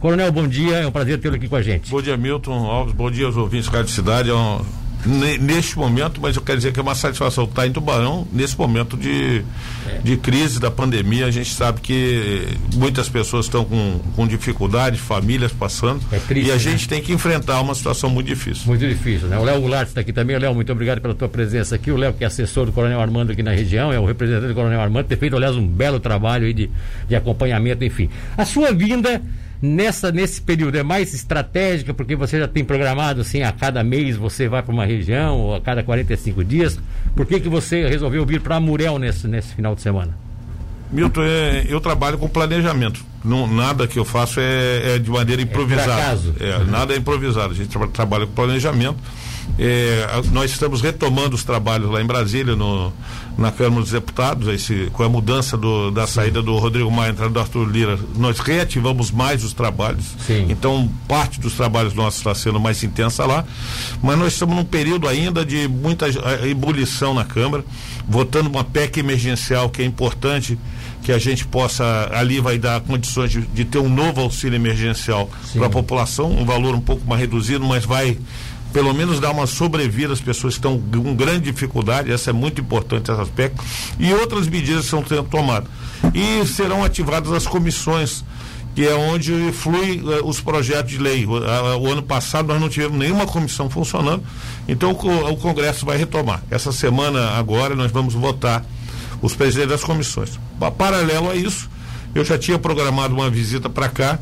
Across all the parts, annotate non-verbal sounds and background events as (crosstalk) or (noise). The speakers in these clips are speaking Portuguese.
Coronel, bom dia, é um prazer tê-lo aqui com a gente. Bom dia, Milton Alves, bom dia aos ouvintes da Cidade. É um, neste momento, mas eu quero dizer que é uma satisfação estar em Tubarão, nesse momento de, é. de crise da pandemia. A gente sabe que muitas pessoas estão com, com dificuldade, famílias passando. É triste, e a né? gente tem que enfrentar uma situação muito difícil. Muito difícil, né? O Léo Goulart está aqui também. Léo, muito obrigado pela tua presença aqui. O Léo, que é assessor do Coronel Armando aqui na região, é o representante do Coronel Armando, tem feito, aliás, um belo trabalho aí de, de acompanhamento, enfim. A sua vinda nessa nesse período é mais estratégica porque você já tem programado assim a cada mês você vai para uma região ou a cada 45 dias. Por que que você resolveu vir para Murel nesse nesse final de semana? Milton é, eu trabalho com planejamento. Não, nada que eu faço é, é de maneira improvisada. é, é, nada é improvisado. A gente tra trabalha com planejamento. É, nós estamos retomando os trabalhos lá em Brasília, no, na Câmara dos Deputados, esse, com a mudança do, da saída do Rodrigo Maia, entrada do Arthur Lira, nós reativamos mais os trabalhos. Sim. Então, parte dos trabalhos nossos está sendo mais intensa lá. Mas nós estamos num período ainda de muita ebulição na Câmara, votando uma PEC emergencial que é importante que a gente possa, ali vai dar condições de, de ter um novo auxílio emergencial para a população, um valor um pouco mais reduzido, mas vai pelo menos dar uma sobrevida às pessoas que estão com grande dificuldade, essa é muito importante esse aspecto, e outras medidas estão sendo tomadas. E serão ativadas as comissões, que é onde flui uh, os projetos de lei. O, uh, o, ano passado nós não tivemos nenhuma comissão funcionando, então o, o Congresso vai retomar. Essa semana agora nós vamos votar os presidentes das comissões. Paralelo a isso, eu já tinha programado uma visita para cá,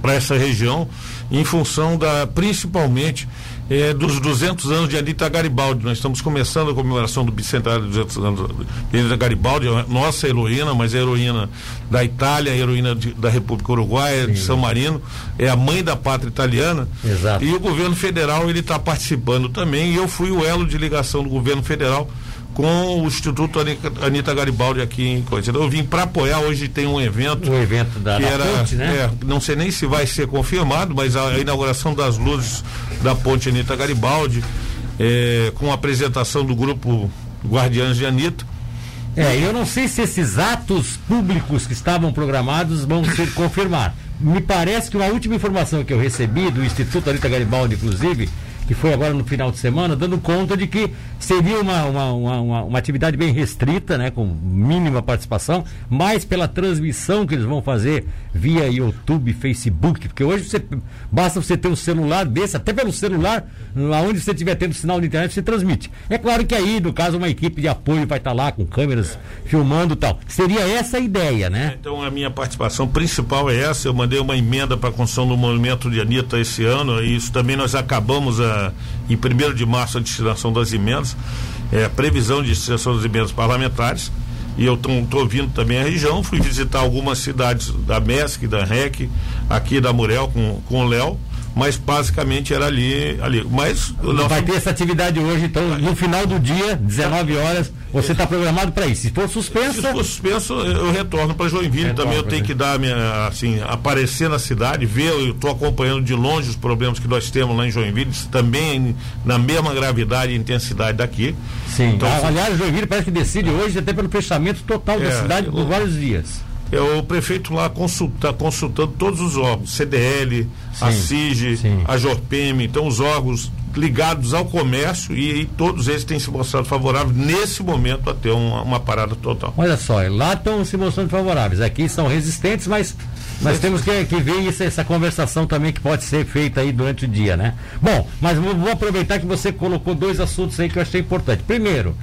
para essa região, em função da, principalmente, é, dos 200 anos de Anita Garibaldi. Nós estamos começando a comemoração do bicentenário dos 200 anos de Anita Garibaldi, nossa heroína, mas é heroína da Itália, heroína de, da República Uruguaia, Sim. de São Marino, é a mãe da pátria italiana. Exato. E o governo federal ele está participando também. E eu fui o elo de ligação do governo federal com o Instituto Anitta Garibaldi aqui em Coisa. Eu vim para apoiar, hoje tem um evento. Um evento da, que da era, ponte, né? É, não sei nem se vai ser confirmado, mas a, a inauguração das luzes da ponte Anitta Garibaldi, é, com a apresentação do grupo Guardiães de Anitta. É, eu não sei se esses atos públicos que estavam programados vão ser confirmados. Me parece que uma última informação que eu recebi do Instituto Anitta Garibaldi, inclusive, que foi agora no final de semana, dando conta de que seria uma, uma, uma, uma, atividade bem restrita, né, com mínima participação, mas pela transmissão que eles vão fazer via YouTube, Facebook, porque hoje você, basta você ter um celular desse, até pelo celular, aonde você estiver tendo sinal de internet, você transmite. É claro que aí, no caso, uma equipe de apoio vai estar lá com câmeras filmando e tal. Seria essa a ideia, né? Então a minha participação principal é essa, eu mandei uma emenda para a construção do movimento de Anitta esse ano, e isso também nós acabamos a em 1 de março a destinação das emendas, é, a previsão de destinação das emendas parlamentares. E eu estou vindo também à região, fui visitar algumas cidades da MESC, da REC, aqui da Murel com, com o Léo mas basicamente era ali. ali. Mas nosso... vai ter essa atividade hoje, então no final do dia, 19 horas, você está programado para isso. Se for suspenso. Se for suspenso, eu retorno para Joinville. Retorno, também eu tenho que dar minha, assim, aparecer na cidade, ver, eu estou acompanhando de longe os problemas que nós temos lá em Joinville, também na mesma gravidade e intensidade daqui. Sim. Então, Aliás, Joinville parece que decide hoje até pelo fechamento total é, da cidade por vários dias é o prefeito lá consulta, consultando todos os órgãos, CDL, sim, a CIG, sim. a JORPEM, então os órgãos ligados ao comércio e, e, todos eles têm se mostrado favoráveis nesse momento a ter uma, uma parada total. Olha só, lá estão se mostrando favoráveis, aqui são resistentes, mas nós temos que, que ver isso, essa conversação também que pode ser feita aí durante o dia, né? Bom, mas vou, vou aproveitar que você colocou dois assuntos aí que eu achei importante. Primeiro,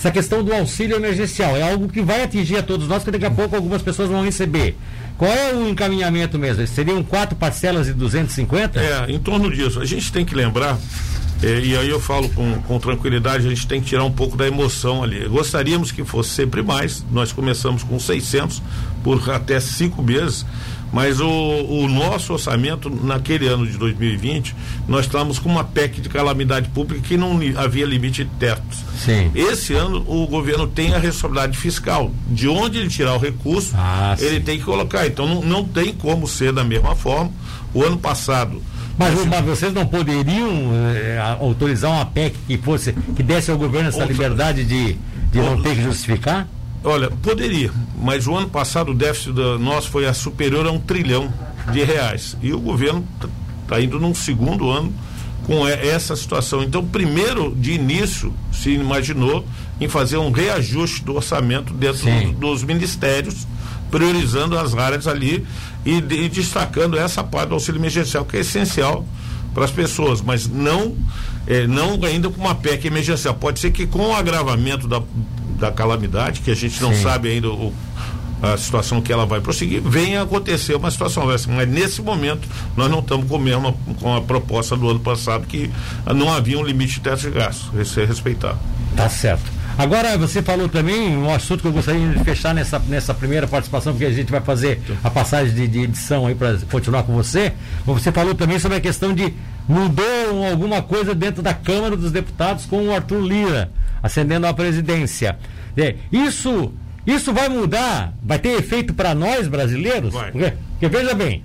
essa questão do auxílio emergencial é algo que vai atingir a todos nós, que daqui a pouco algumas pessoas vão receber. Qual é o encaminhamento mesmo? Seriam quatro parcelas de 250? É, em torno disso. A gente tem que lembrar, é, e aí eu falo com, com tranquilidade, a gente tem que tirar um pouco da emoção ali. Gostaríamos que fosse sempre mais. Nós começamos com 600 por até cinco meses mas o, o, nosso orçamento, naquele ano de 2020, nós estávamos com uma PEC de calamidade pública que não havia limite de tetos. Sim. Esse ano, o governo tem a responsabilidade fiscal. De onde ele tirar o recurso, ah, ele sim. tem que colocar. Então, não, não tem como ser da mesma forma. O ano passado. Mas, mas vocês não poderiam eh, autorizar uma PEC que fosse que desse ao governo essa liberdade de, de não ter que justificar? Olha, poderia, mas o ano passado o déficit nosso foi a superior a um trilhão. de reais. E o governo está indo num segundo ano com essa situação. Então, primeiro, de início, se imaginou em fazer um reajuste do orçamento dentro Sim. dos ministérios, priorizando as áreas ali e, e, destacando essa parte do auxílio emergencial, que é essencial para as pessoas, mas não, é, não ainda com uma PEC emergencial. Pode ser que com o agravamento da, da calamidade, que a gente não Sim. sabe ainda o, a situação que ela vai prosseguir, venha acontecer uma situação dessa. Mas nesse momento, nós não estamos com, mesmo, com a proposta do ano passado, que não havia um limite de teto de gastos, ser respeitado. Tá certo. Agora, você falou também um assunto que eu gostaria de fechar nessa, nessa primeira participação, porque a gente vai fazer a passagem de, de edição aí para continuar com você. Você falou também sobre a questão de mudou alguma coisa dentro da Câmara dos Deputados com o Arthur Lira ascendendo à presidência. Isso isso vai mudar, vai ter efeito para nós brasileiros? Vai. Porque, porque veja bem,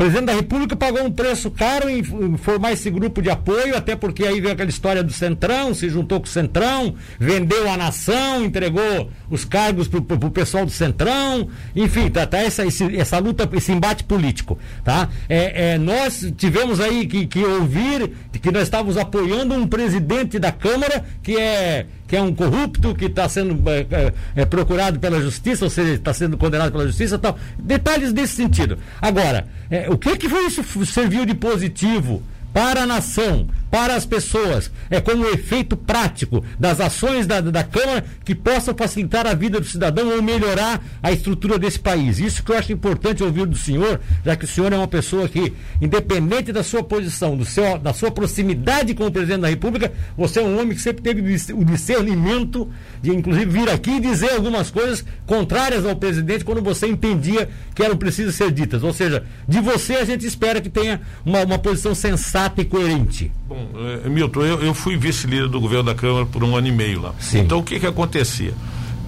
presidente da República pagou um preço caro em formar esse grupo de apoio, até porque aí veio aquela história do Centrão, se juntou com o Centrão, vendeu a nação, entregou os cargos para o pessoal do Centrão, enfim, tá, tá essa, esse, essa luta, esse embate político. Tá? É, é, nós tivemos aí que, que ouvir que nós estávamos apoiando um presidente da Câmara que é que é um corrupto, que está sendo é, é, é, procurado pela justiça, ou seja, está sendo condenado pela justiça tal. Detalhes desse sentido. Agora, é, o que, que foi isso serviu de positivo para a nação, para as pessoas, é como efeito prático das ações da, da Câmara que possam facilitar a vida do cidadão ou melhorar a estrutura desse país. Isso que eu acho importante ouvir do senhor, já que o senhor é uma pessoa que, independente da sua posição, do seu, da sua proximidade com o presidente da República, você é um homem que sempre teve o discernimento de, inclusive, vir aqui e dizer algumas coisas contrárias ao presidente quando você entendia que eram precisas ser ditas. Ou seja, de você a gente espera que tenha uma, uma posição sensata e coerente. Bom, é, Milton, eu, eu fui vice-líder do governo da Câmara por um ano e meio lá. Sim. Então o que que acontecia?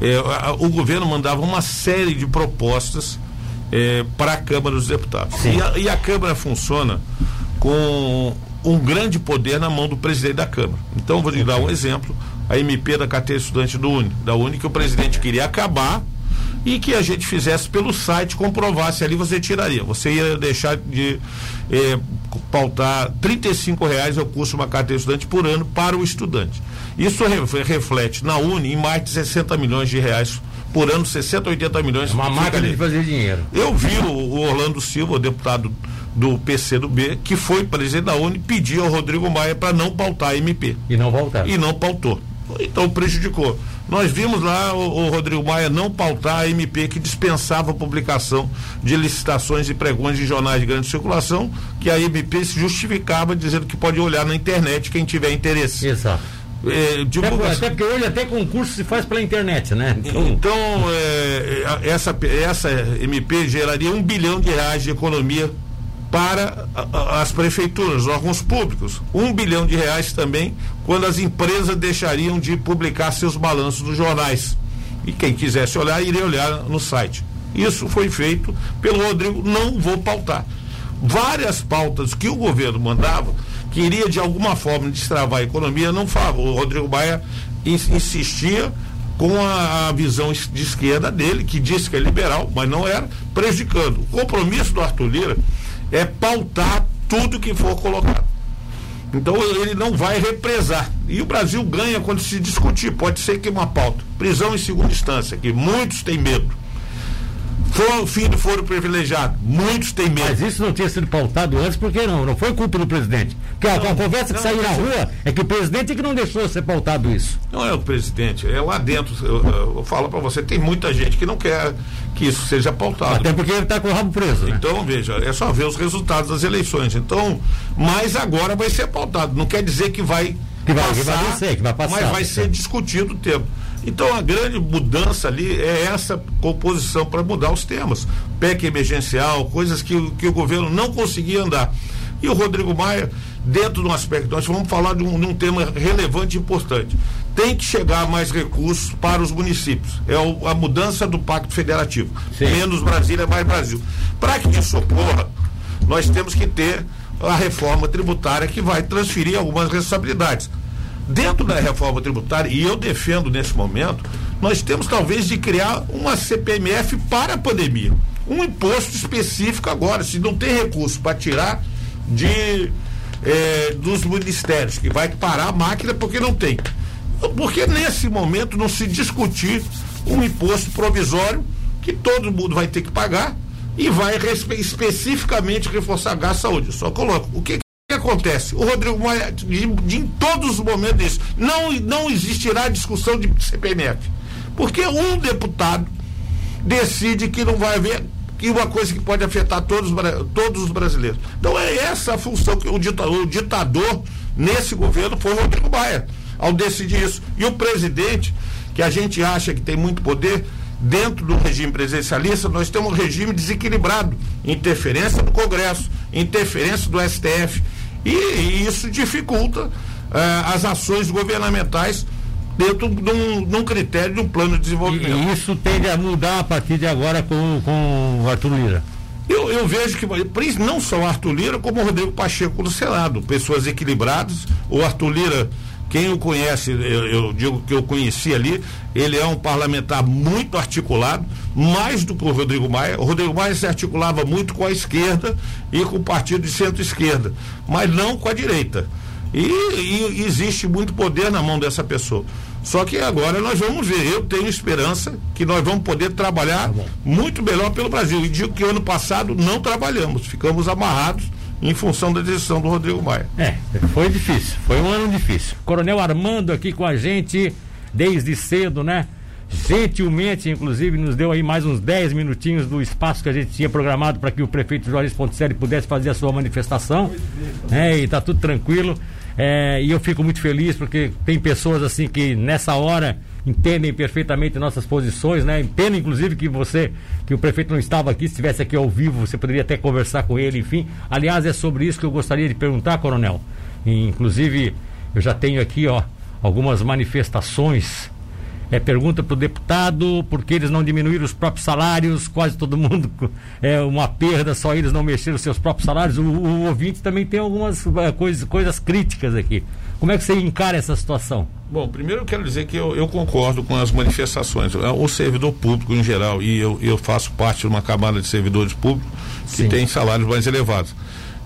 É, a, o governo mandava uma série de propostas é, para a Câmara dos Deputados. E a, e a, Câmara funciona com um grande poder na mão do presidente da Câmara. Então, vou lhe dar um exemplo: a MP da carteira estudante do Uni, da Uni que o presidente queria acabar e que a gente fizesse pelo site, comprovasse ali, você tiraria. Você ia deixar de eh, pautar 35 reais é o custo de uma carteira estudante por ano para o estudante. Isso re reflete na Uni em mais de 60 milhões de reais por ano, 60, 80 milhões. É uma máquina de fazer dinheiro. Eu vi o, o Orlando Silva, o deputado do PC do B, que foi presidente da Uni, pedir ao Rodrigo Maia para não pautar a MP. E não voltar. E não pautou. Então prejudicou. Nós vimos lá o, o, Rodrigo Maia não pautar a MP que dispensava a publicação de licitações e pregões de jornais de grande circulação, que a MP se justificava dizendo que pode olhar na internet quem tiver interesse. Exato. É, até, até, porque hoje até concurso se faz pela internet, né? Então, então é, essa, essa MP geraria um bilhão de reais de economia para as prefeituras, órgãos públicos. Um bilhão de reais também quando as empresas deixariam de publicar seus balanços nos jornais. E quem quisesse olhar, iria olhar no site. Isso foi feito pelo Rodrigo, não vou pautar. Várias pautas que o governo mandava, queria de alguma forma destravar a economia, não falava. O Rodrigo Baia insistia com a, a, visão de esquerda dele, que disse que é liberal, mas não era, prejudicando. O compromisso do Arthur Lira é pautar tudo que for colocado. Então ele não vai represar. E o Brasil ganha quando se discutir. Pode ser que uma pauta. Prisão em segunda instância, que muitos têm medo. For, fim do foro privilegiado. Muitos têm medo. Mas isso não tinha sido pautado antes, porque não? Não foi culpa do presidente. Porque não, a, a, conversa que não, saiu na rua é que o presidente é que não deixou ser pautado isso. Não é o presidente, é lá dentro. Eu, eu, eu falo para você, tem muita gente que não quer que isso seja pautado. Até porque ele está com o rabo preso. Né? Então, veja, é só ver os resultados das eleições. Então, mas agora vai ser pautado. Não quer dizer que vai. Que vai, passar, que vai, vencer, que vai passar. Mas vai ser discutido o tempo. Então a grande mudança ali é essa composição para mudar os temas. PEC emergencial, coisas que, que o governo não conseguia andar. E o Rodrigo Maia, dentro de um aspecto, nós vamos falar de um, de um tema relevante e importante. Tem que chegar mais recursos para os municípios. É o, a mudança do Pacto Federativo. Sim. Menos Brasília, mais Brasil. Para que isso ocorra, nós temos que ter a reforma tributária que vai transferir algumas responsabilidades dentro da reforma tributária, e eu defendo nesse momento, nós temos talvez de criar uma CPMF para a pandemia. um imposto específico agora. Se não tem recurso para tirar de é, dos ministérios, que vai parar a máquina porque não tem. Porque nesse momento não se discutir um imposto provisório que todo mundo vai ter que pagar e vai especificamente reforçar gasto saúde. Só coloco. O que acontece? O Rodrigo Maia, em todos os momentos isso, não, não existirá discussão de CPMF. Porque um deputado decide que não vai haver que uma coisa que pode afetar todos, todos os brasileiros. Então é essa a função que o ditador, o ditador nesse governo foi Rodrigo Maia, ao decidir isso. E o presidente, que a gente acha que tem muito poder, dentro do regime presidencialista, nós temos um regime desequilibrado, interferência do Congresso, interferência do STF, e, e isso dificulta eh, as ações governamentais dentro de um, de um, critério de um plano de desenvolvimento. E isso tende a mudar a partir de agora com, com o Arthur Lira. Eu, eu vejo que não só o Arthur Lira, como o Rodrigo Pacheco no Senado, pessoas equilibradas. O Arthur Lira, quem o conhece, eu, eu, digo que eu conheci ali, ele é um parlamentar muito articulado, mais do que o Rodrigo Maia. O Rodrigo Maia se articulava muito com a esquerda e com o partido de centro-esquerda, mas não com a direita. E, e, existe muito poder na mão dessa pessoa. Só que agora nós vamos ver. Eu tenho esperança que nós vamos poder trabalhar tá muito melhor pelo Brasil. E digo que ano passado não trabalhamos, ficamos amarrados em função da decisão do Rodrigo Maia. É, foi difícil, foi um ano difícil. Coronel Armando aqui com a gente desde cedo, né? gentilmente, inclusive, nos deu aí mais uns 10 minutinhos do espaço que a gente tinha programado para que o prefeito Jorge Ponticelli pudesse fazer a sua manifestação. É, e tá tudo tranquilo. É, e eu fico muito feliz porque tem pessoas assim que nessa hora entendem perfeitamente nossas posições, né? Pena, inclusive, que você, que o prefeito não estava aqui, se estivesse aqui ao vivo, você poderia até conversar com ele, enfim. Aliás, é sobre isso que eu gostaria de perguntar, coronel. Inclusive, eu já tenho aqui, ó, algumas manifestações é, pergunta para o deputado por que eles não diminuíram os próprios salários, quase todo mundo é uma perda, só eles não mexeram os seus próprios salários. O, o ouvinte também tem algumas é, coisas, coisas críticas aqui. Como é que você encara essa situação? Bom, primeiro eu quero dizer que eu, eu concordo com as manifestações. O servidor público em geral, e eu, eu faço parte de uma camada de servidores públicos que Sim. tem salários mais elevados.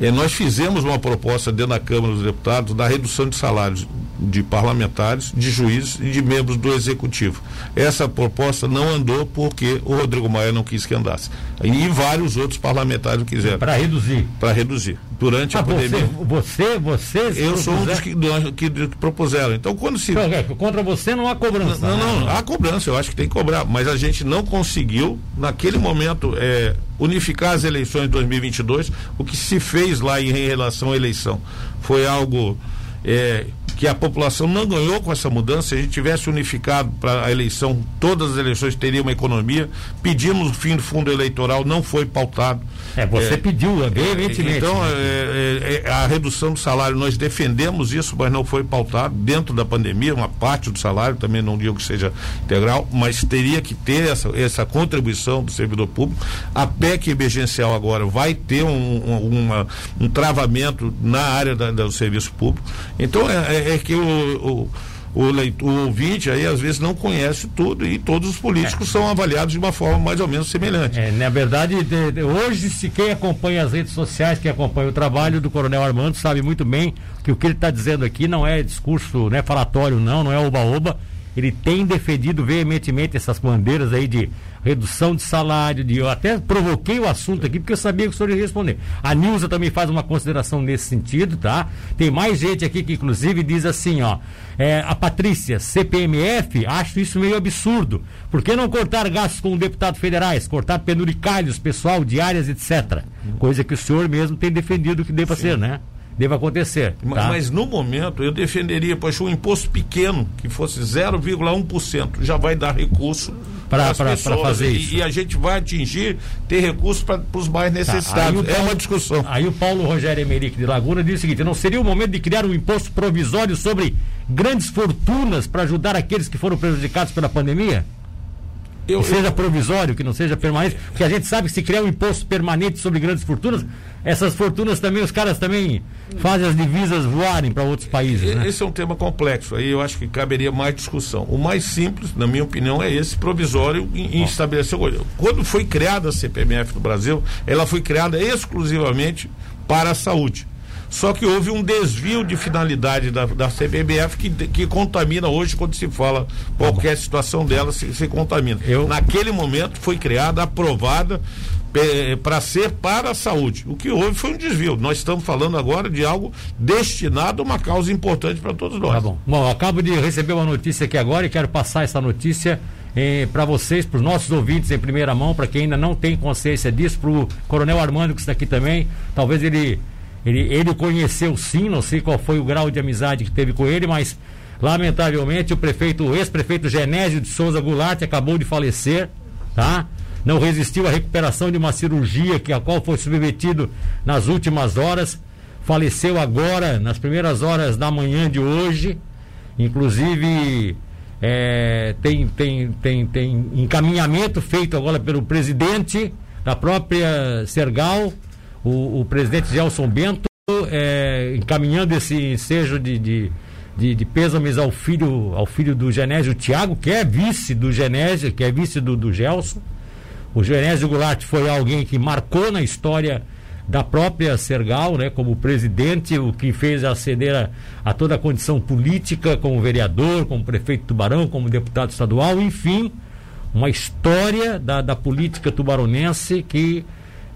É, nós fizemos uma proposta dentro da Câmara dos Deputados da redução de salários de parlamentares, de juízes e de membros do Executivo. Essa proposta não andou porque o Rodrigo Maia não quis que andasse. E vários outros parlamentares quiseram. Para reduzir. Para reduzir. Durante ah, a pandemia. Você, você, Eu sou um dos que, que, que, propuseram. Então, quando se. Contra você não há cobrança. Não, não, não, há cobrança, eu acho que tem que cobrar. Mas a gente não conseguiu, naquele momento, é, unificar as eleições de 2022. O que se fez lá em relação à eleição foi algo. É, que a população não ganhou com essa mudança. Se a gente tivesse unificado para a eleição, todas as eleições teriam uma economia. Pedimos o fim do fundo eleitoral, não foi pautado. É, você é, pediu, é, veementemente. Então, né? é, é, a redução do salário, nós defendemos isso, mas não foi pautado dentro da pandemia, uma parte do salário, também não digo que seja integral, mas teria que ter essa, essa contribuição do servidor público. A PEC emergencial agora vai ter um, um, uma, um travamento na área da, do serviço público. Então, é, é que o, o o, leitor, o ouvinte aí às vezes não conhece tudo e todos os políticos é. são avaliados de uma forma mais ou menos semelhante. É, na verdade, de, de, hoje, se quem acompanha as redes sociais, quem acompanha o trabalho do Coronel Armando, sabe muito bem que o que ele está dizendo aqui não é discurso né, falatório, não, não é oba-oba. Ele tem defendido veementemente essas bandeiras aí de redução de salário, de, eu até provoquei o assunto aqui porque eu sabia que o senhor ia responder. A Nilza também faz uma consideração nesse sentido, tá? Tem mais gente aqui que inclusive diz assim, ó, é, a Patrícia, CPMF, acho isso meio absurdo. Por que não cortar gastos com deputados federais, cortar penuricalhos, pessoal, diárias, etc. Coisa que o senhor mesmo tem defendido que deva Sim. ser, né? Deva acontecer. Tá? Mas, mas, no momento eu defenderia, pois um imposto pequeno, que fosse 0,1%, já vai dar recurso para fazer e, isso. E a gente vai atingir, ter recursos para os mais tá, necessitados. Tá, é uma discussão. Aí o Paulo Rogério Emerick de Laguna diz o seguinte: não seria o momento de criar um imposto provisório sobre grandes fortunas para ajudar aqueles que foram prejudicados pela pandemia? Eu, que seja provisório, que não seja permanente, porque a gente sabe que se criar um imposto permanente sobre grandes fortunas, essas fortunas também, os caras também fazem as divisas voarem para outros países. Né? Esse é um tema complexo, aí eu acho que caberia mais discussão. O mais simples, na minha opinião, é esse provisório em, em estabelecer. Quando foi criada a CPMF no Brasil, ela foi criada exclusivamente para a saúde. Só que houve um desvio de finalidade da, da CBBF que, que contamina hoje quando se fala qualquer situação dela se, se contamina. Eu... Naquele momento foi criada, aprovada para ser para a saúde. O que houve foi um desvio. Nós estamos falando agora de algo destinado a uma causa importante para todos nós. Tá bom. Bom, acabo de receber uma notícia aqui agora e quero passar essa notícia eh, para vocês, para os nossos ouvintes em primeira mão, para quem ainda não tem consciência disso, para o Coronel Armando que está aqui também. Talvez ele ele, ele conheceu sim, não sei qual foi o grau de amizade que teve com ele, mas lamentavelmente o prefeito, ex-prefeito Genésio de Souza Goulart acabou de falecer, tá? Não resistiu à recuperação de uma cirurgia que a qual foi submetido nas últimas horas, faleceu agora, nas primeiras horas da manhã de hoje, inclusive é, tem, tem, tem, tem encaminhamento feito agora pelo presidente da própria Sergal o, o presidente Gelson Bento é, encaminhando esse ensejo de, de, de, de pêsames ao filho, ao filho do Genésio Tiago, que é vice do Genésio, que é vice do, do Gelson. O Genésio Goulart foi alguém que marcou na história da própria Sergal, né, como presidente, o que fez aceder a, a, toda a condição política, como vereador, como prefeito Tubarão, como deputado estadual, enfim, uma história da, da política tubaronense que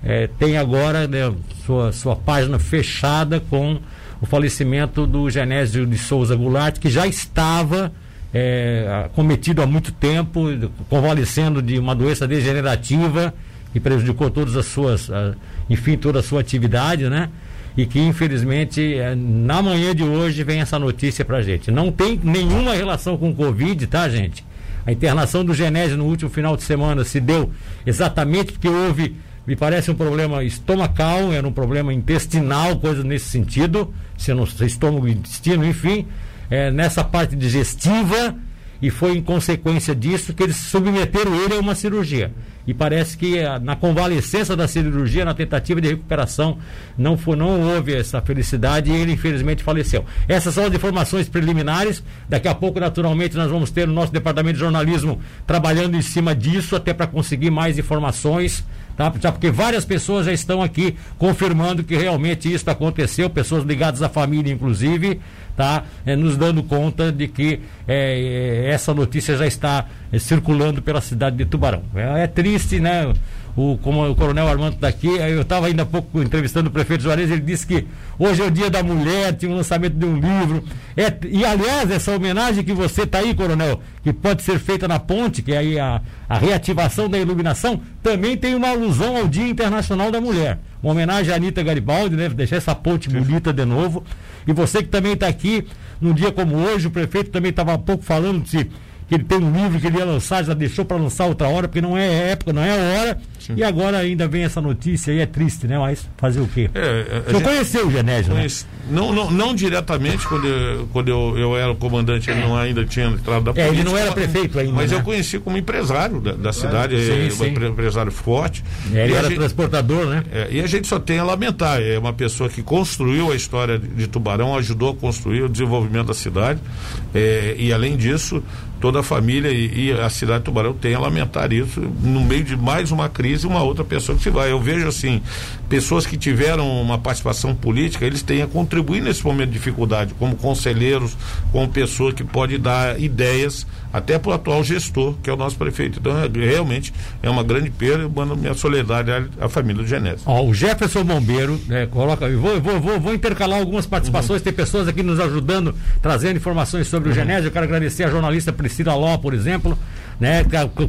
é, tem agora né, sua, sua página fechada com o falecimento do Genésio de Souza Goulart, que já estava é, cometido há muito tempo, convalescendo de uma doença degenerativa que prejudicou todas as suas, a, enfim, toda a sua atividade, né? E que infelizmente é, na manhã de hoje vem essa notícia pra gente. Não tem nenhuma relação com o Covid, tá, gente? A internação do Genésio no último final de semana se deu exatamente porque houve me parece um problema estomacal, era um problema intestinal, coisa nesse sentido, se não estômago intestino, enfim, é, nessa parte digestiva, e foi em consequência disso que eles submeteram ele a uma cirurgia e parece que eh, na convalescença da cirurgia, na tentativa de recuperação, não, foi, não houve essa felicidade e ele infelizmente faleceu. Essas são as informações preliminares. Daqui a pouco, naturalmente, nós vamos ter o nosso departamento de jornalismo trabalhando em cima disso, até para conseguir mais informações. Tá? Já porque várias pessoas já estão aqui confirmando que realmente isso aconteceu, pessoas ligadas à família, inclusive tá é, nos dando conta de que é, essa notícia já está é, circulando pela cidade de Tubarão. É, é triste, né? O, como o coronel Armando está aqui, eu estava ainda há pouco entrevistando o prefeito Juarez, ele disse que hoje é o dia da mulher, tinha um lançamento de um livro. É, e aliás, essa homenagem que você está aí, coronel, que pode ser feita na ponte, que é aí a, a reativação da iluminação, também tem uma alusão ao Dia Internacional da Mulher. Uma homenagem à Anitta Garibaldi, né? Deixar essa ponte bonita de novo. E você que também está aqui, num dia como hoje, o prefeito também estava há pouco falando de que ele tem um livro que ele ia lançar, já deixou para lançar outra hora, porque não é época, não é hora. Sim. E agora ainda vem essa notícia aí, é triste, né? Mas fazer o quê? É, Você conheceu o Genésio, né? Não, não, não diretamente, quando, eu, quando eu, eu era comandante, ele não ainda tinha entrado da política. É, ele não era prefeito ainda. Mas né? eu conheci como empresário da, da cidade, sim, é, sim. um empresário forte. É, ele era gente, transportador, né? É, e a gente só tem a lamentar. É uma pessoa que construiu a história de, de Tubarão, ajudou a construir o desenvolvimento da cidade. É, e além disso, toda a família e, e, a cidade de Tubarão tem a lamentar isso no meio de mais uma crise, uma outra pessoa que se vai. Eu vejo assim, pessoas que tiveram uma participação política, eles têm a contribuir nesse momento de dificuldade, como conselheiros, como pessoa que pode dar ideias até para o atual gestor, que é o nosso prefeito. Então, é, realmente é uma grande perda. Eu mando minha solidariedade à, à família do Genésio. Ó, o Jefferson Bombeiro, né, coloca, vou, vou, vou, vou intercalar algumas participações, uhum. tem pessoas aqui nos ajudando, trazendo informações sobre uhum. o Genésio. Eu quero agradecer a jornalista Priscila Ló, por exemplo, né,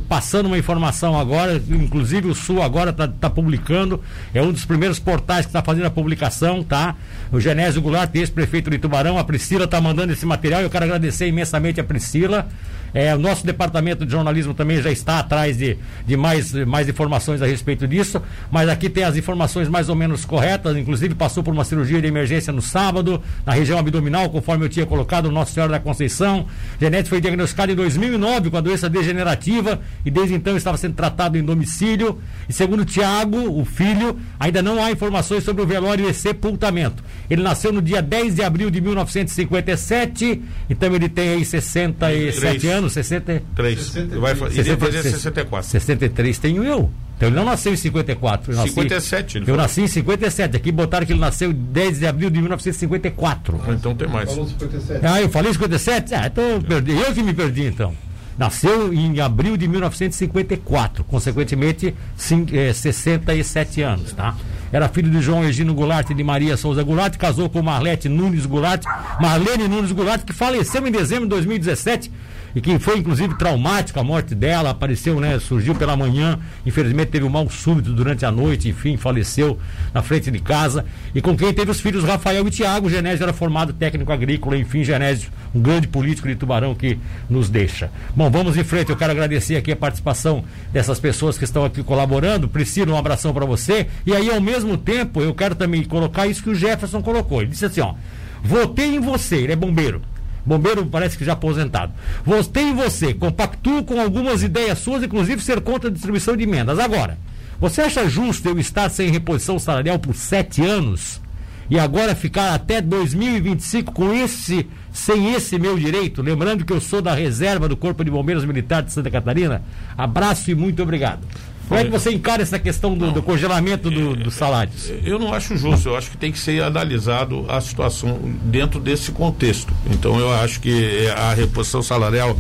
passando uma informação agora, inclusive o Sul agora está tá publicando, é um dos primeiros portais que está fazendo a publicação, tá? O Genésio Goulart, ex-prefeito de Tubarão, a Priscila está mandando esse material, eu quero agradecer imensamente a Priscila. É, o nosso departamento de jornalismo também já está atrás de, de mais, mais informações a respeito disso, mas aqui tem as informações mais ou menos corretas, inclusive passou por uma cirurgia de emergência no sábado, na região abdominal, conforme eu tinha colocado, Nossa Senhora da Conceição. Genete foi diagnosticado em 2009 com a doença degenerativa e desde então estava sendo tratado em domicílio. E segundo Tiago, o filho, ainda não há informações sobre o velório e sepultamento. Ele nasceu no dia 10 de abril de 1957, então ele tem aí 67 3. Anos, 63. 60, vai fazer 64. 63 tenho eu. Então ele não nasceu em 54. Eu nasci, 57. eu nasci em 57. Aqui botaram que ele nasceu 10 de abril de 1954. Ah, então tem mais. Falou 57. Ah, eu falei 57? Ah, então eu perdi. Eu que me perdi então. Nasceu em abril de 1954, consequentemente sim, é, 67 anos, tá? Era filho de João Egino Goulart e de Maria Souza Goulart, casou com Marlete Nunes Goulart, Marlene Nunes Goulart, que faleceu em dezembro de 2017 e que foi inclusive traumático a morte dela, apareceu, né, surgiu pela manhã, infelizmente teve um mal súbito durante a noite, enfim, faleceu na frente de casa, e com quem teve os filhos Rafael e Tiago, Genésio era formado técnico agrícola, enfim, Genésio, um grande político de Tubarão que nos deixa. Bom, vamos em frente, eu quero agradecer aqui a participação dessas pessoas que estão aqui colaborando, Priscila, um abração para você, e aí ao mesmo tempo eu quero também colocar isso que o Jefferson colocou, ele disse assim, ó, votei em você, ele é bombeiro, Bombeiro parece que já aposentado. Votei em você, compactuo com algumas ideias suas, inclusive ser contra a distribuição de emendas. Agora, você acha justo eu estar sem reposição salarial por sete anos e agora ficar até 2025 com esse, sem esse meu direito? Lembrando que eu sou da reserva do Corpo de Bombeiros Militar de Santa Catarina. Abraço e muito obrigado. Como é que você encara essa questão do, do congelamento do, dos salários? Eu não acho justo, eu acho que tem que ser analisado a situação dentro desse contexto. Então eu acho que a reposição salarial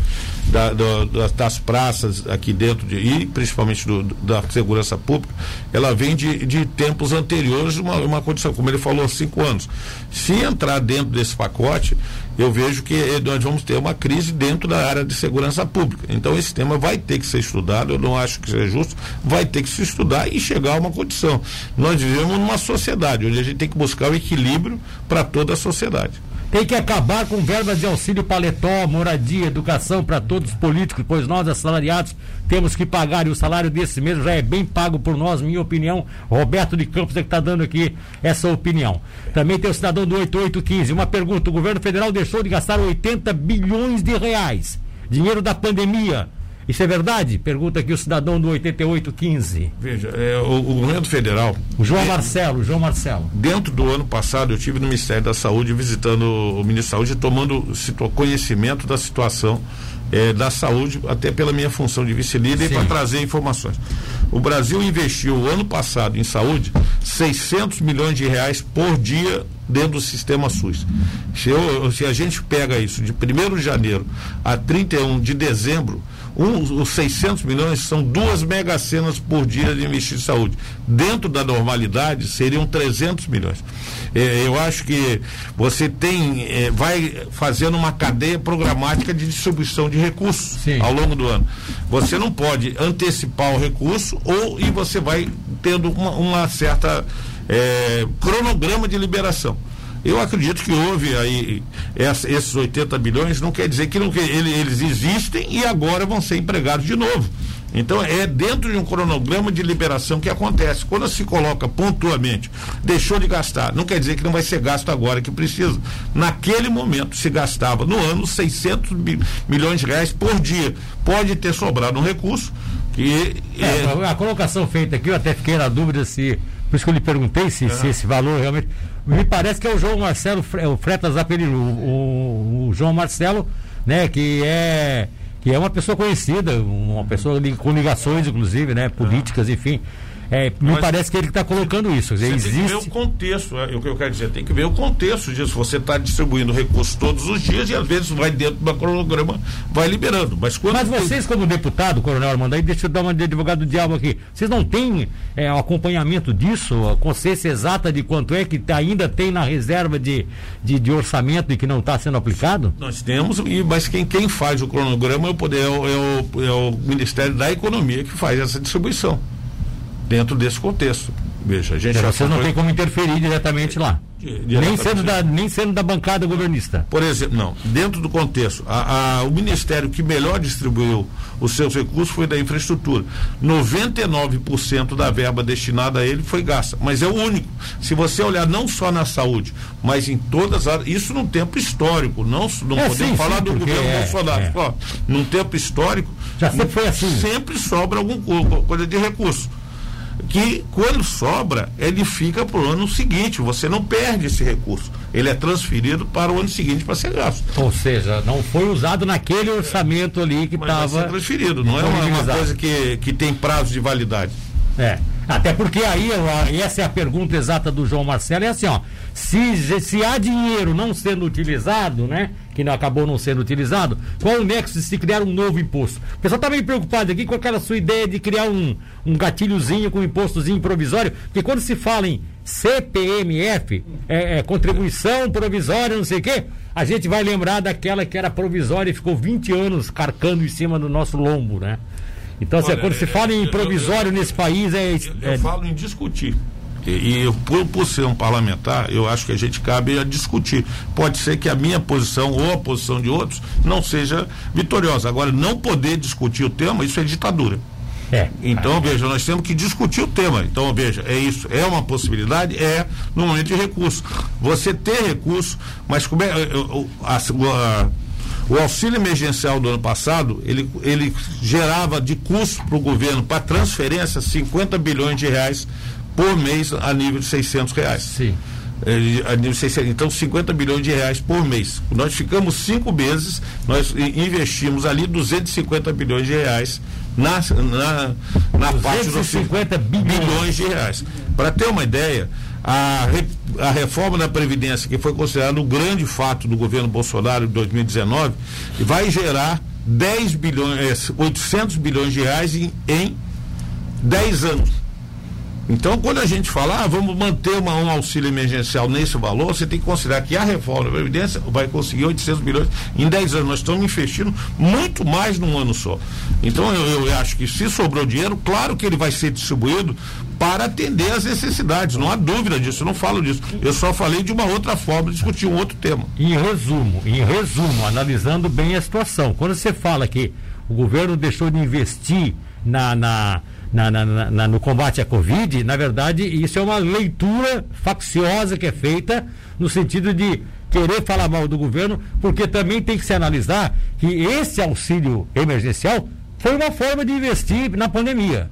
da, da, das praças aqui dentro de, e principalmente do, da segurança pública, ela vem de, de tempos anteriores, uma, uma condição, como ele falou, cinco anos. Se entrar dentro desse pacote, eu vejo que nós vamos ter uma crise dentro da área de segurança pública. Então esse tema vai ter que ser estudado, eu não acho que seja justo, vai ter que se estudar e chegar a uma condição. Nós vivemos numa sociedade onde a gente tem que buscar o equilíbrio para toda a sociedade. Tem que acabar com verbas de auxílio paletó, moradia, educação para todos os políticos, pois nós, assalariados, temos que pagar e o salário desse mês já é bem pago por nós, minha opinião. Roberto de Campos é que está dando aqui essa opinião. Também tem o cidadão do 8815. Uma pergunta: o governo federal deixou de gastar 80 bilhões de reais, dinheiro da pandemia isso é verdade? Pergunta aqui o cidadão do 8815. Veja, é, o, o, governo federal. O João é, Marcelo, João Marcelo. Dentro do ano passado, eu tive no Ministério da Saúde visitando o ministro da Saúde, tomando conhecimento da situação é, da saúde, até pela minha função de vice-líder, para trazer informações. O Brasil investiu ano passado em saúde 600 milhões de reais por dia dentro do sistema SUS. Se, eu, se a gente pega isso de 1 de janeiro a 31 de dezembro, um, os 600 milhões são duas mega cenas por dia de investir em saúde. Dentro da normalidade, seriam 300 milhões. É, eu acho que você tem, é, vai fazendo uma cadeia programática de distribuição de recursos Sim. ao longo do ano. Você não pode antecipar o recurso ou e você vai tendo uma, uma certa é, cronograma de liberação. Eu acredito que houve aí essa, esses 80 bilhões, não quer dizer que, não, que ele, eles existem e agora vão ser empregados de novo. Então é dentro de um cronograma de liberação que acontece. Quando se coloca pontualmente, deixou de gastar, não quer dizer que não vai ser gasto agora que precisa. Naquele momento se gastava no ano 600 milhões de reais por dia. Pode ter sobrado um recurso que é, é... a colocação feita aqui eu até fiquei na dúvida se por isso que eu lhe perguntei se, se esse valor realmente me parece que é o João Marcelo, o Fretas Apelino, o, o, João Marcelo, né, que é que é uma pessoa conhecida, uma pessoa com ligações, inclusive, né, políticas, enfim. É, me Mas parece que ele está colocando isso. Existe... tem que ver o contexto, é, o que eu quero dizer, tem que ver o contexto disso. Você está distribuindo recursos todos os dias e às vezes vai dentro do cronograma, vai liberando. Mas, quando Mas vocês, como deputado, Coronel Armando, aí deixa eu dar uma de advogado do diabo aqui. Vocês não têm é, acompanhamento disso, a consciência exata de quanto é que ainda tem na reserva de, de, de orçamento e que não está sendo aplicado? Nós temos, mas quem, quem faz o cronograma é o, poder, é o, é o, é o Ministério da Economia que faz essa distribuição dentro desse contexto. Veja, a gente já você não tem como interferir diretamente lá. nem, sendo da, nem sendo da bancada governista. Por exemplo, não. Dentro do contexto, a, a, o Ministério que melhor distribuiu os seus recursos foi da infraestrutura. 99% da verba destinada a ele foi gasta. Mas é o único. Se você olhar não só na saúde, mas em todas as. Isso num tempo histórico. Não, não é, podemos sim, falar sim, do governo é, Bolsonaro. É. Ó, num tempo histórico. Já sempre foi assim. Sempre sobra alguma coisa de recurso que quando sobra, ele fica para o ano seguinte. Você não perde esse recurso. Ele é transferido para o ano seguinte para ser gasto. Ou seja, não foi usado naquele orçamento ali que estava. transferido, não é uma, uma, coisa que, que tem prazo de validade. É. Até porque aí, essa é a pergunta exata do João Marcelo, é assim, ó. Se, se há dinheiro não sendo utilizado, né? Que não, acabou não sendo utilizado, qual o nexo de se criar um novo imposto? O pessoal está meio preocupado aqui com aquela sua ideia de criar um, um gatilhozinho com um impostozinho provisório, porque quando se fala em CPMF, é, é, contribuição provisória, não sei o quê, a gente vai lembrar daquela que era provisória e ficou 20 anos carcando em cima do nosso lombo, né? Então, assim, Olha, quando se fala em provisório eu, eu, nesse país, é. Eu, é... falo em discutir. E, e por, por, ser um parlamentar, eu acho que a gente cabe a discutir. Pode ser que a minha posição ou a posição de outros não seja vitoriosa. Agora, não poder discutir o tema, isso é ditadura. É. Então, veja, nós temos que discutir o tema. Então, veja, é isso. É uma possibilidade? É no momento de recurso. Você ter recurso, mas como é. A, a, o auxílio emergencial do ano passado, ele, ele gerava de custo para o governo, para transferência, 50 bilhões de reais por mês a nível de 600 reais. Sim. a nível de 600, então, 50 bilhões de reais por mês. Nós ficamos cinco meses, nós investimos ali 250 bilhões de reais na, na, na parte dos 50 bilhões. bilhões de reais. Para ter uma ideia, a, a reforma da Previdência, que foi considerado o grande fato do governo Bolsonaro de 2019, vai gerar 10 bilhões, 800 bilhões de reais em, em 10 anos. Então, quando a gente fala, ah, vamos manter uma, um auxílio emergencial nesse valor, você tem que considerar que a reforma da Previdência vai conseguir 800 bilhões em 10 anos. Nós estamos investindo muito mais num ano só. Então, eu, eu acho que se sobrou dinheiro, claro que ele vai ser distribuído para atender às necessidades. Não há dúvida disso, eu não falo disso. Eu só falei de uma outra forma discutir um outro tema. Em resumo, em resumo, analisando bem a situação, quando você fala que o governo deixou de investir na, na na, na, na, no combate à Covid, na verdade, isso é uma leitura facciosa que é feita no sentido de querer falar mal do governo, porque também tem que se analisar que esse auxílio emergencial foi uma forma de investir na pandemia.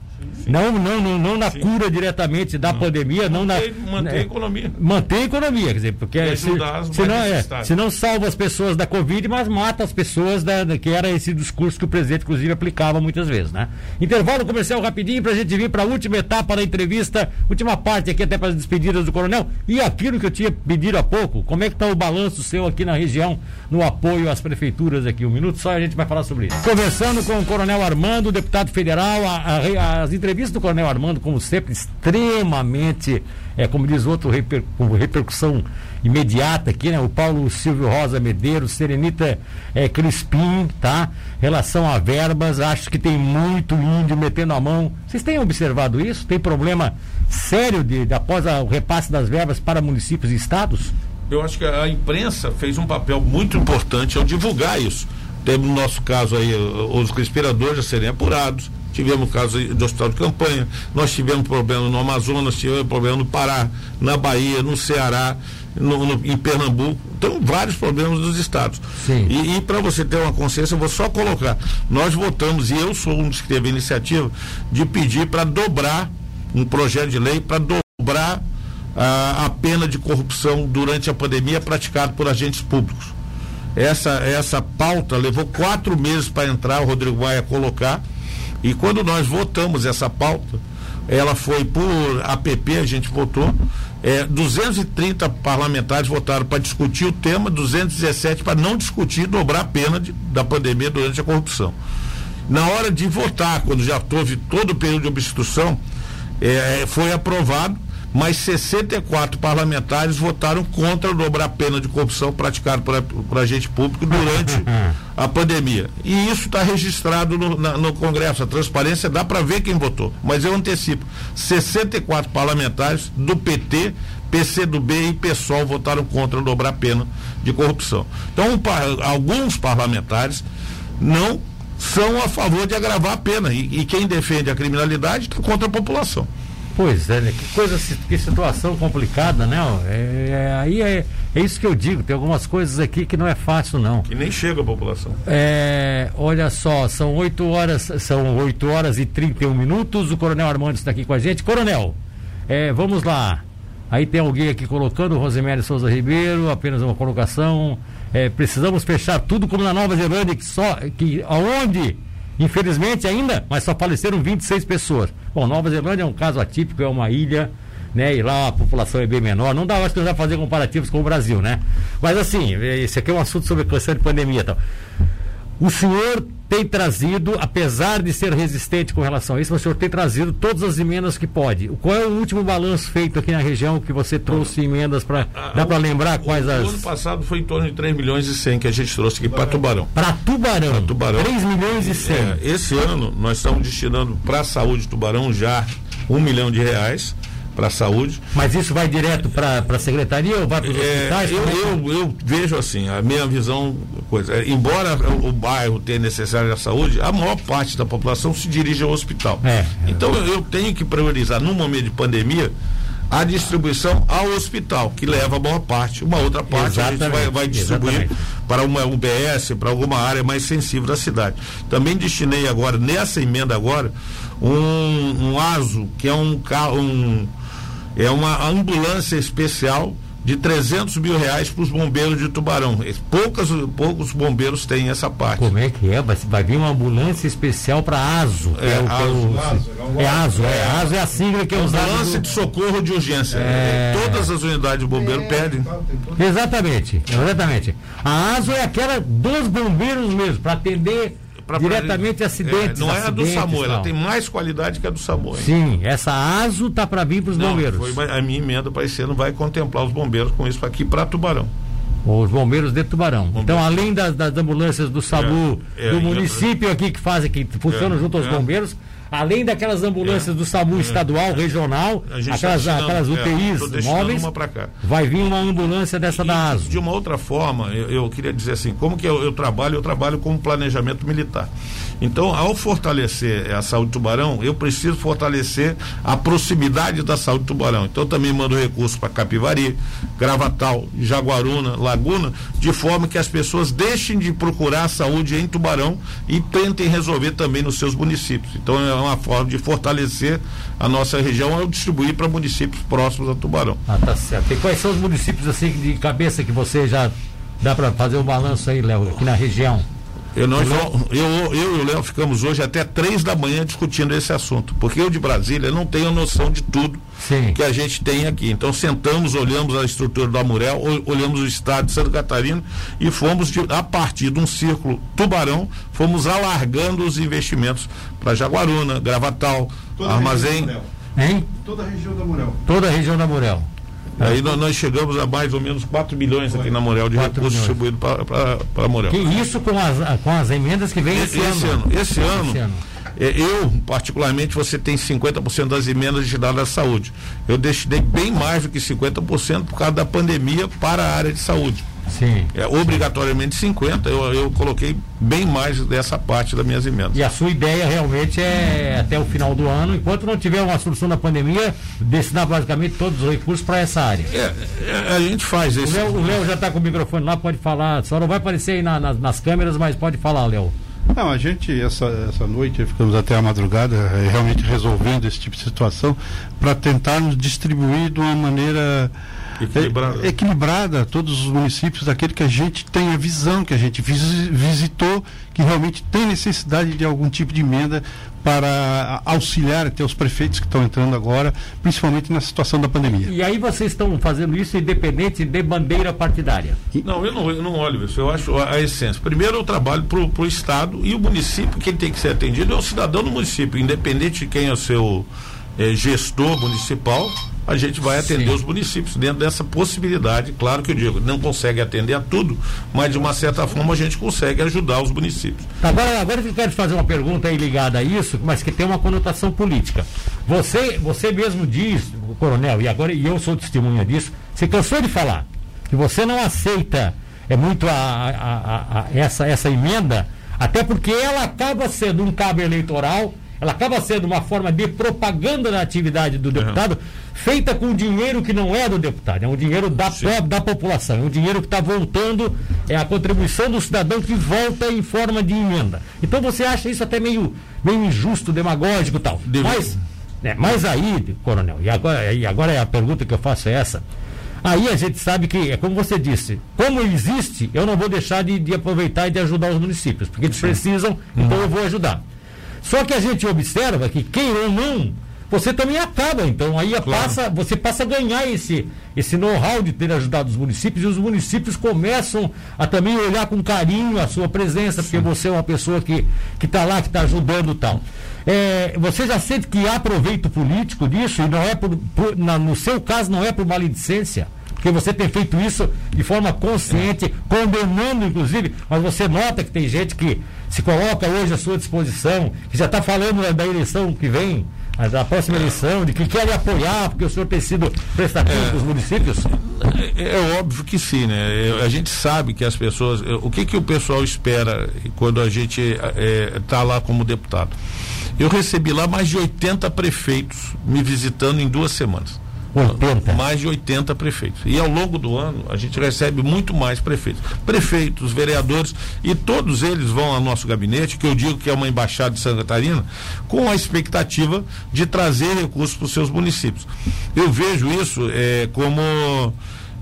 Não, não, não, não na Sim. cura diretamente da não. pandemia, não manter, na. Manter a economia. Manter a economia, quer dizer, porque se, se, não, é, se não salva as pessoas da Covid, mas mata as pessoas da, que era esse discurso que o presidente, inclusive, aplicava muitas vezes, né? Intervalo comercial rapidinho para a gente vir para a última etapa da entrevista, última parte aqui até para as despedidas do coronel. E aquilo que eu tinha pedido há pouco, como é que está o balanço seu aqui na região no apoio às prefeituras aqui? Um minuto só a gente vai falar sobre isso. Conversando com o coronel Armando, deputado federal, a, a, as entrevistas entrevista do Coronel Armando, como sempre, extremamente, é, como diz outro, reper, com repercussão imediata aqui, né? O Paulo Silvio Rosa Medeiros, Serenita é, Crispim, tá? Relação a verbas, acho que tem muito índio metendo a mão. Vocês têm observado isso? Tem problema sério de, de após a, o repasse das verbas para municípios e estados? Eu acho que a imprensa fez um papel muito importante ao divulgar isso. Temos no nosso caso aí os respiradores a serem apurados, tivemos caso de hospital de campanha, nós tivemos problema no Amazonas, tivemos problema no Pará, na Bahia, no Ceará, no, no, em Pernambuco. Então, vários problemas dos estados. Sim. E, e para você ter uma consciência, eu vou só colocar. Nós votamos, e eu sou um dos que teve a iniciativa, de pedir para dobrar um projeto de lei para dobrar a, a pena de corrupção durante a pandemia praticada por agentes públicos. Essa, essa pauta levou quatro meses para entrar, o Rodrigo Maia colocar e quando nós votamos essa pauta, ela foi por APP, a gente votou, é, 230 parlamentares votaram para discutir o tema, 217 para não discutir dobrar a pena de, da pandemia durante a corrupção. Na hora de votar, quando já houve todo o período de obstrução, é, foi aprovado mas 64 parlamentares votaram contra dobrar a pena de corrupção praticada por, por agente público durante (laughs) a pandemia. E isso está registrado no, na, no, Congresso. A transparência dá para ver quem votou. Mas eu antecipo: 64 parlamentares do PT, PCdoB e PSOL votaram contra dobrar a pena de corrupção. Então, um, alguns parlamentares não são a favor de agravar a pena. E, e quem defende a criminalidade está contra a população. Pois é, né? que coisa, que situação complicada, né? É, é, aí é, é isso que eu digo, tem algumas coisas aqui que não é fácil, não. Que nem chega a população. É, olha só, são 8 horas, são 8 horas e 31 minutos. O Coronel Armando está aqui com a gente. Coronel, é, vamos lá. Aí tem alguém aqui colocando, Rosemary Souza Ribeiro, apenas uma colocação. É, precisamos fechar tudo como na Nova Zelândia, que só. Que, aonde? Infelizmente ainda, mas só faleceram 26 pessoas. Bom, Nova Zelândia é um caso atípico, é uma ilha, né? E lá a população é bem menor. Não dá, acho que fazer comparativos com o Brasil, né? Mas assim, esse aqui é um assunto sobre a questão de pandemia e tal. O senhor tem trazido, apesar de ser resistente com relação a isso, o senhor tem trazido todas as emendas que pode. Qual é o último balanço feito aqui na região que você trouxe emendas para. Dá para lembrar quais o, as. O ano passado foi em torno de 3 milhões e 100 que a gente trouxe aqui para Tubarão. Para Tubarão. Pra Tubarão. 3 milhões e 100. É, esse ano nós estamos destinando para a saúde de Tubarão já um milhão de reais para a saúde. Mas isso vai direto para a secretaria ou vai para os é, hospitais? Eu, é eu, eu, vejo assim, a minha visão, coisa, é, embora o bairro tenha necessário a saúde, a maior parte da população se dirige ao hospital. É, então eu, eu tenho que priorizar, num momento de pandemia, a distribuição ao hospital, que leva a maior parte. Uma outra parte exatamente, a gente vai, vai distribuir exatamente. para uma UBS, para alguma área mais sensível da cidade. Também destinei agora, nessa emenda agora, um, um ASO, que é um carro, um, é uma ambulância especial de 300 mil reais para os bombeiros de Tubarão. Poucas, poucos bombeiros têm essa parte. Como é que é? Vai, vai vir uma ambulância especial para ASO. É, é, o, ASO, é, ASO, é, ASO é a sigla que é usada. Ambulância do... de socorro de urgência. É... Todas as unidades de bombeiro pedem. Exatamente, exatamente. A ASO é aquela dos bombeiros mesmo, para atender pra, diretamente acidentes. É, não é a do SAMU, ela tem mais qualidade que a do SAMU. Sim, essa ASO tá para vir para os bombeiros. Foi, a minha emenda para esse ano vai contemplar os bombeiros com isso aqui para Tubarão. Os bombeiros de Tubarão. Bombeiros. Então, além das, das ambulâncias do SAMU, é, é, do município aqui que fazem, que funcionam é, junto aos é. bombeiros, além daquelas ambulâncias é, do SAMU é, estadual, regional, aquelas, tá aquelas UTIs móveis, vai vir uma ambulância dessa e, da ASO. De uma outra forma, eu, eu queria dizer assim, como que eu, eu, trabalho? Eu trabalho com planejamento militar. Então, ao fortalecer a saúde tubarão, eu preciso fortalecer a proximidade da saúde tubarão. Então, também mando recursos para Capivari, Gravatal, Jaguaruna, Laguna, de forma que as pessoas deixem de procurar a saúde em Tubarão e tentem resolver também nos seus municípios. Então, é uma forma de fortalecer a nossa região é distribuir para municípios próximos a Tubarão. Ah, tá certo. E quais são os municípios assim de cabeça que você já dá para fazer o um balanço aí, Léo, aqui na região? Eu, não, eu, eu, eu e o Léo ficamos hoje até três da manhã discutindo esse assunto, porque eu de Brasília não tenho noção de tudo Sim. que a gente tem aqui. Então sentamos, olhamos a estrutura do Amurel, olhamos o estado de Santa Catarina e fomos, de, a partir de um círculo tubarão, fomos alargando os investimentos para Jaguaruna, Gravatal, Toda Armazém. Hein? Toda a região da Murel. Toda a região da Murel. Aí nós, nós, chegamos a mais ou menos 4 milhões aqui na Morel de recursos distribuídos para Morel. Que isso com as, com as emendas que vem esse, esse ano. ano. Esse, ano, esse ano. É, eu, particularmente, você tem 50% das emendas destinadas à saúde. Eu destinei bem mais do que 50% por causa da pandemia para a área de saúde. Sim. É, obrigatoriamente 50, eu, eu coloquei bem mais dessa parte das minhas emendas. E a sua ideia realmente é até o final do ano, enquanto não tiver uma solução da pandemia, destinar basicamente todos os recursos para essa área. É, é, a gente faz isso. O Léo já está com o microfone lá, pode falar. Só não vai aparecer aí na, nas, nas câmeras, mas pode falar, Léo. Não, a gente, essa, essa noite, ficamos até a madrugada eh, realmente resolvendo esse tipo de situação para tentarmos distribuir de uma maneira equilibrada. É, equilibrada todos os municípios, daquele que a gente tem a visão, que a gente visitou, que realmente tem necessidade de algum tipo de emenda para auxiliar até os prefeitos que estão entrando agora, principalmente na situação da pandemia. E aí vocês estão fazendo isso independente de bandeira partidária? Não, eu não, eu não olho isso, eu acho a, a essência. Primeiro eu trabalho para o Estado e o município, quem tem que ser atendido é o cidadão do município, independente de quem é o seu é, gestor municipal, a gente vai atender Sim. os municípios dentro dessa possibilidade. Claro que eu digo, não consegue atender a tudo, mas de uma certa forma a gente consegue ajudar os municípios. Tá, agora, agora eu quero fazer uma pergunta aí ligada a isso, mas que tem uma conotação política. Você, você mesmo diz, coronel, e agora e eu sou testemunha disso, você cansou de falar que você não aceita é muito a, a, a, essa, essa emenda, até porque ela acaba sendo um cabo eleitoral, ela acaba sendo uma forma de propaganda da atividade do deputado, uhum. feita com dinheiro que não é do deputado, é um dinheiro da, da população, é um dinheiro que está voltando, é a contribuição do cidadão que volta em forma de emenda. Então você acha isso até meio, meio injusto, demagógico e tal. Mas, né, mas aí, coronel, e agora, e agora a pergunta que eu faço é essa. Aí a gente sabe que, é como você disse, como existe, eu não vou deixar de, de aproveitar e de ajudar os municípios, porque eles precisam, então uhum. eu vou ajudar. Só que a gente observa que, queira ou não, você também acaba. Então aí claro. passa, você passa a ganhar esse, esse know-how de ter ajudado os municípios e os municípios começam a também olhar com carinho a sua presença, porque Sim. você é uma pessoa que está lá, que está ajudando e tal. É, você já sente que há proveito político disso, e não é por, por na, no seu caso não é por maledicência, porque você tem feito isso de forma consciente, condenando inclusive, mas você nota que tem gente que se coloca hoje à sua disposição, que já está falando da, da eleição que vem, da próxima eleição, de que querem apoiar, porque o senhor tem sido prestativo é, para os municípios? É, é, óbvio que sim, né? A gente sabe que as pessoas. O que, que o pessoal espera quando a gente está é, tá lá como deputado? Eu recebi lá mais de 80 prefeitos me visitando em duas semanas. 80. Mais de 80 prefeitos. E ao longo do ano a gente recebe muito mais prefeitos. Prefeitos, vereadores, e todos eles vão ao nosso gabinete, que eu digo que é uma embaixada de Santa Catarina, com a expectativa de trazer recursos para os seus municípios. Eu vejo isso é, como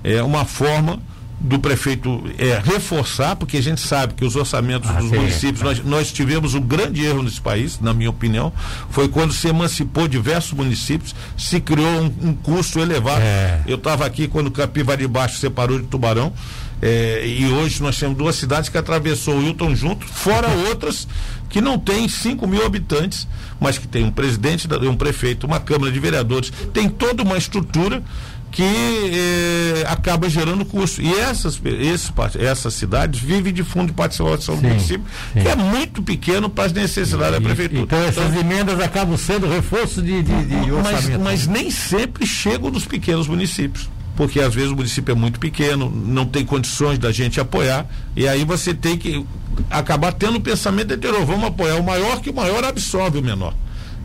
é, uma forma do prefeito é, reforçar, porque a gente sabe que os orçamentos ah, dos sim, municípios, nós, nós, tivemos um grande erro nesse país, na minha opinião, foi quando se emancipou diversos municípios, se criou um, um custo elevado. É. Eu estava aqui quando o Capivari Baixo separou de Tubarão. É, e hoje nós temos duas cidades que atravessou o Hilton junto, fora (laughs) outras que não têm 5 mil habitantes, mas que tem um presidente, um prefeito, uma Câmara de Vereadores, tem toda uma estrutura que eh, acaba gerando custo. E essas, esses, essas cidades vivem de fundo de participação sim, do município, sim. que é muito pequeno para as necessidades e, da prefeitura. Então essas então, emendas acabam sendo reforço de, de, de mas, mas nem sempre chegam nos pequenos municípios porque às vezes o município é muito pequeno, não tem condições da gente apoiar, e aí você tem que acabar tendo o pensamento anterior, vamos apoiar o maior que o maior absorve o menor.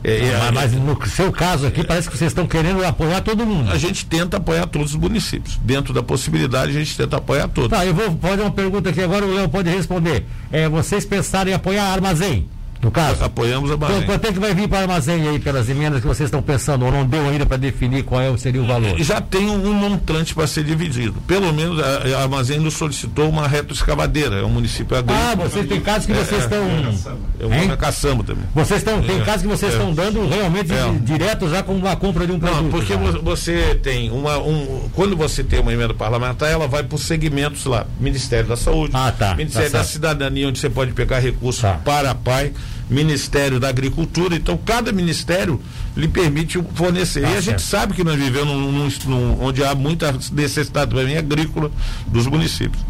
É, é, mas no seu caso aqui, parece que vocês estão querendo apoiar todo mundo. A gente tenta apoiar todos os municípios. Dentro da possibilidade, a gente tenta apoiar todos. Tá, eu vou fazer uma pergunta aqui agora, o Léo pode responder. É, vocês pensaram em apoiar armazém? No caso? Apoiamos a Bahrein. Quanto é que vai vir para o armazém aí pelas emendas que vocês estão pensando, ou não deu ainda para definir qual é, seria o valor? Já tem um montante para ser dividido. Pelo menos a, a armazém nos solicitou uma retroescavadeira, é um município agrícola. Ah, vocês têm casos que é, vocês estão. É, é uma caçamba também. Vocês estão, tem é, casos que vocês estão é. dando realmente direto já com uma compra de um produto. Não, porque já. você tem uma. Um, quando você tem uma emenda parlamentar, ela vai por segmentos lá. Ministério da Saúde, ah, tá, Ministério tá da Cidadania, onde você pode pegar recursos tá. para a PAI. Ministério da Agricultura. Então, cada ministério lhe permite fornecer. Tá e a certo. gente sabe que nós vivemos num, num, num, onde há muita necessidade também agrícola dos municípios.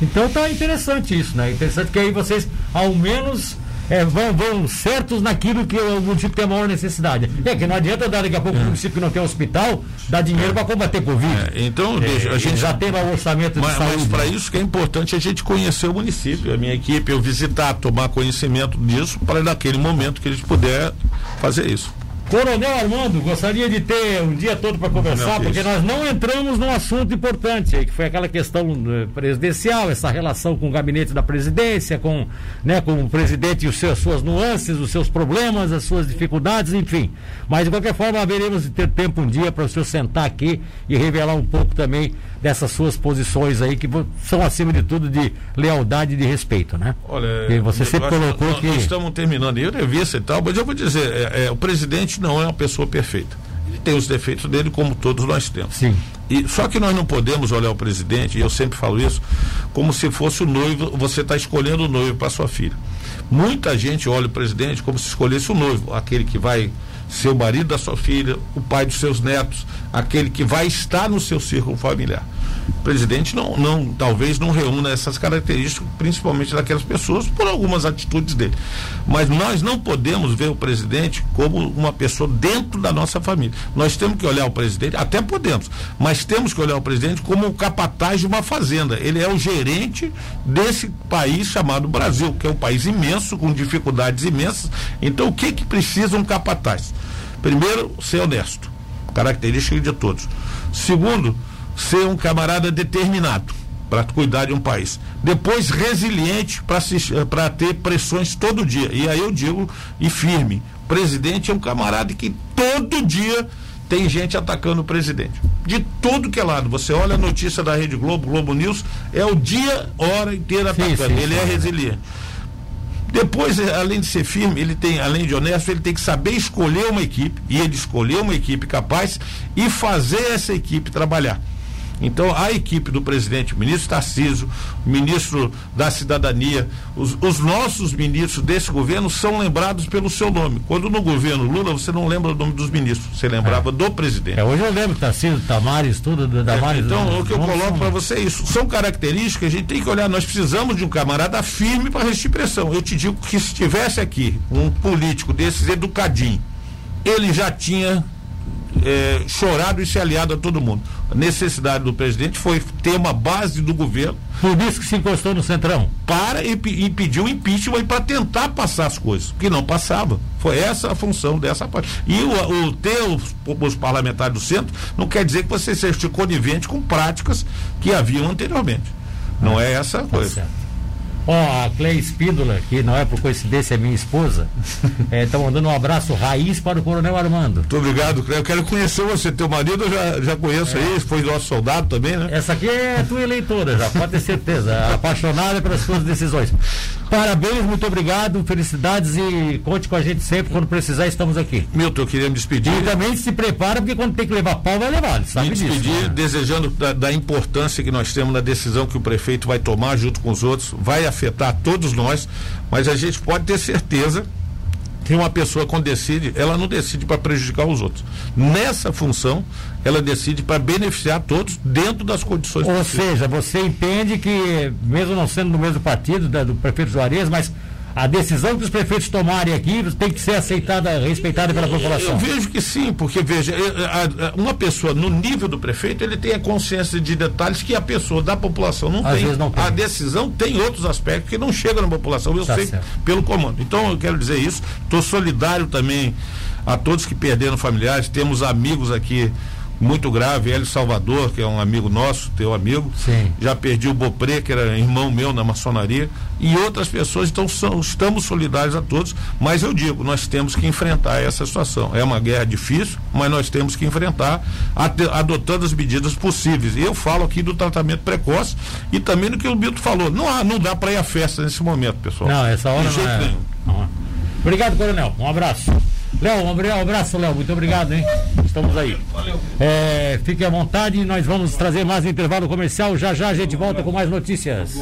Então tá interessante isso, né? Interessante que aí vocês, ao menos, é, vão, vão, certos naquilo que o município tem a maior necessidade. É que não adianta dar daqui a pouco é. o município que não tem hospital, dar dinheiro é. para combater Covid. É, então, deixa, a gente já tem o orçamento mas, de saúde. Mas para isso que é importante a gente conhecer o município, a minha equipe, eu visitar, tomar conhecimento disso, para naquele momento que a gente puder fazer isso. Coronel Armando, gostaria de ter um dia todo para conversar, porque nós não entramos num assunto importante, que foi aquela questão uh, presidencial, essa relação com o gabinete da presidência, com, né, com o presidente e os seus, as suas nuances, os seus problemas, as suas dificuldades, enfim. Mas de qualquer forma, haveremos de ter tempo um dia para o senhor sentar aqui e revelar um pouco também dessas suas posições aí, que são acima de tudo de lealdade e de respeito, né? Olha, e você sempre colocou nós, que. Nós estamos terminando, eu revista e tal, mas eu vou dizer, é, é, o presidente não é uma pessoa perfeita. Ele tem os defeitos dele, como todos nós temos. Sim. E, só que nós não podemos olhar o presidente, e eu sempre falo isso, como se fosse o noivo, você está escolhendo o noivo para sua filha. Muita gente olha o presidente como se escolhesse o noivo, aquele que vai seu marido da sua filha, o pai dos seus netos, aquele que vai estar no seu círculo familiar. O presidente não, não, talvez não reúna essas características, principalmente daquelas pessoas, por algumas atitudes dele. Mas nós não podemos ver o presidente como uma pessoa dentro da nossa família. Nós temos que olhar o presidente, até podemos, mas temos que olhar o presidente como o capataz de uma fazenda. Ele é o gerente desse país chamado Brasil, que é um país imenso, com dificuldades imensas. Então, o que que precisa um capataz? Primeiro, ser honesto, característica de todos. Segundo, ser um camarada determinado para cuidar de um país. Depois, resiliente para ter pressões todo dia. E aí eu digo, e firme: presidente é um camarada que todo dia tem gente atacando o presidente. De tudo que é lado. Você olha a notícia da Rede Globo, Globo News, é o dia, hora inteira atacando. Sim, sim, ele é resiliente. Depois, além de ser firme, ele tem, além de honesto, ele tem que saber escolher uma equipe, e ele escolheu uma equipe capaz e fazer essa equipe trabalhar. Então, a equipe do presidente, o ministro Tarciso, o ministro da Cidadania, os, os, nossos ministros desse governo são lembrados pelo seu nome. Quando no governo Lula, você não lembra o nome dos ministros, você lembrava é. do presidente. É, hoje eu lembro Tarciso, Tamares, tudo, Damares. É, então, o que eu coloco para você é isso. São características que a gente tem que olhar. Nós precisamos de um camarada firme para resistir pressão. Eu te digo que se tivesse aqui um político desses educadinho, ele já tinha é, chorado e se aliado a todo mundo. A necessidade do presidente foi ter uma base do governo. Por isso que se encostou no Centrão. Para impedir o impeachment e para tentar passar as coisas, que não passava. Foi essa a função dessa parte. E o, o ter os, os, parlamentares do centro não quer dizer que você seja conivente com práticas que haviam anteriormente. Não é, é essa a tá coisa. Certo. Ó, a Cleia Espíndola, que não é por coincidência é minha esposa, está (laughs) é, mandando um abraço raiz para o Coronel Armando. Muito obrigado, Cleia. Eu quero conhecer você. Teu marido eu já, já conheço é. aí, foi nosso soldado também, né? Essa aqui é tua eleitora, já pode ter certeza. (laughs) apaixonada pelas suas decisões. Parabéns, muito obrigado, felicidades e conte com a gente sempre. Quando precisar, estamos aqui. Milton, eu queria me despedir. E também se prepara, porque quando tem que levar pau, vai levar. Sabe me despedir, disso, né? desejando da, da importância que nós temos na decisão que o prefeito vai tomar junto com os outros. Vai afetar todos nós, mas a gente pode ter certeza que uma pessoa quando decide, ela não decide para prejudicar os outros. Nessa função, ela decide para beneficiar todos dentro das condições Ou possíveis. seja, você entende que, mesmo não sendo do mesmo partido da, do prefeito Juarez, mas a decisão que os prefeitos tomarem aqui tem que ser aceitada, respeitada pela população. Eu vejo que sim, porque veja, uma pessoa no nível do prefeito, ele tem a consciência de detalhes que a pessoa da população não, tem. não tem. A decisão tem outros aspectos que não chegam na população, eu tá sei certo. pelo comando. Então eu quero dizer isso, estou solidário também a todos que perderam familiares, temos amigos aqui muito grave, Hélio Salvador, que é um amigo nosso, teu amigo. Sim. Já perdi o Bopré, que era irmão meu na maçonaria, e outras pessoas, então são, estamos solidários a todos, mas eu digo, nós temos que enfrentar essa situação. É uma guerra difícil, mas nós temos que enfrentar adotando as medidas possíveis. E eu falo aqui do tratamento precoce e também do que o Bito falou. Não, há, não dá para ir à festa nesse momento, pessoal. Não, essa hora De não é... Não. Obrigado, Coronel. Um abraço. Léo, um abraço, Léo. Muito obrigado, hein? Estamos aí. É, fique à vontade, nós vamos trazer mais um intervalo comercial. Já já a gente volta com mais notícias.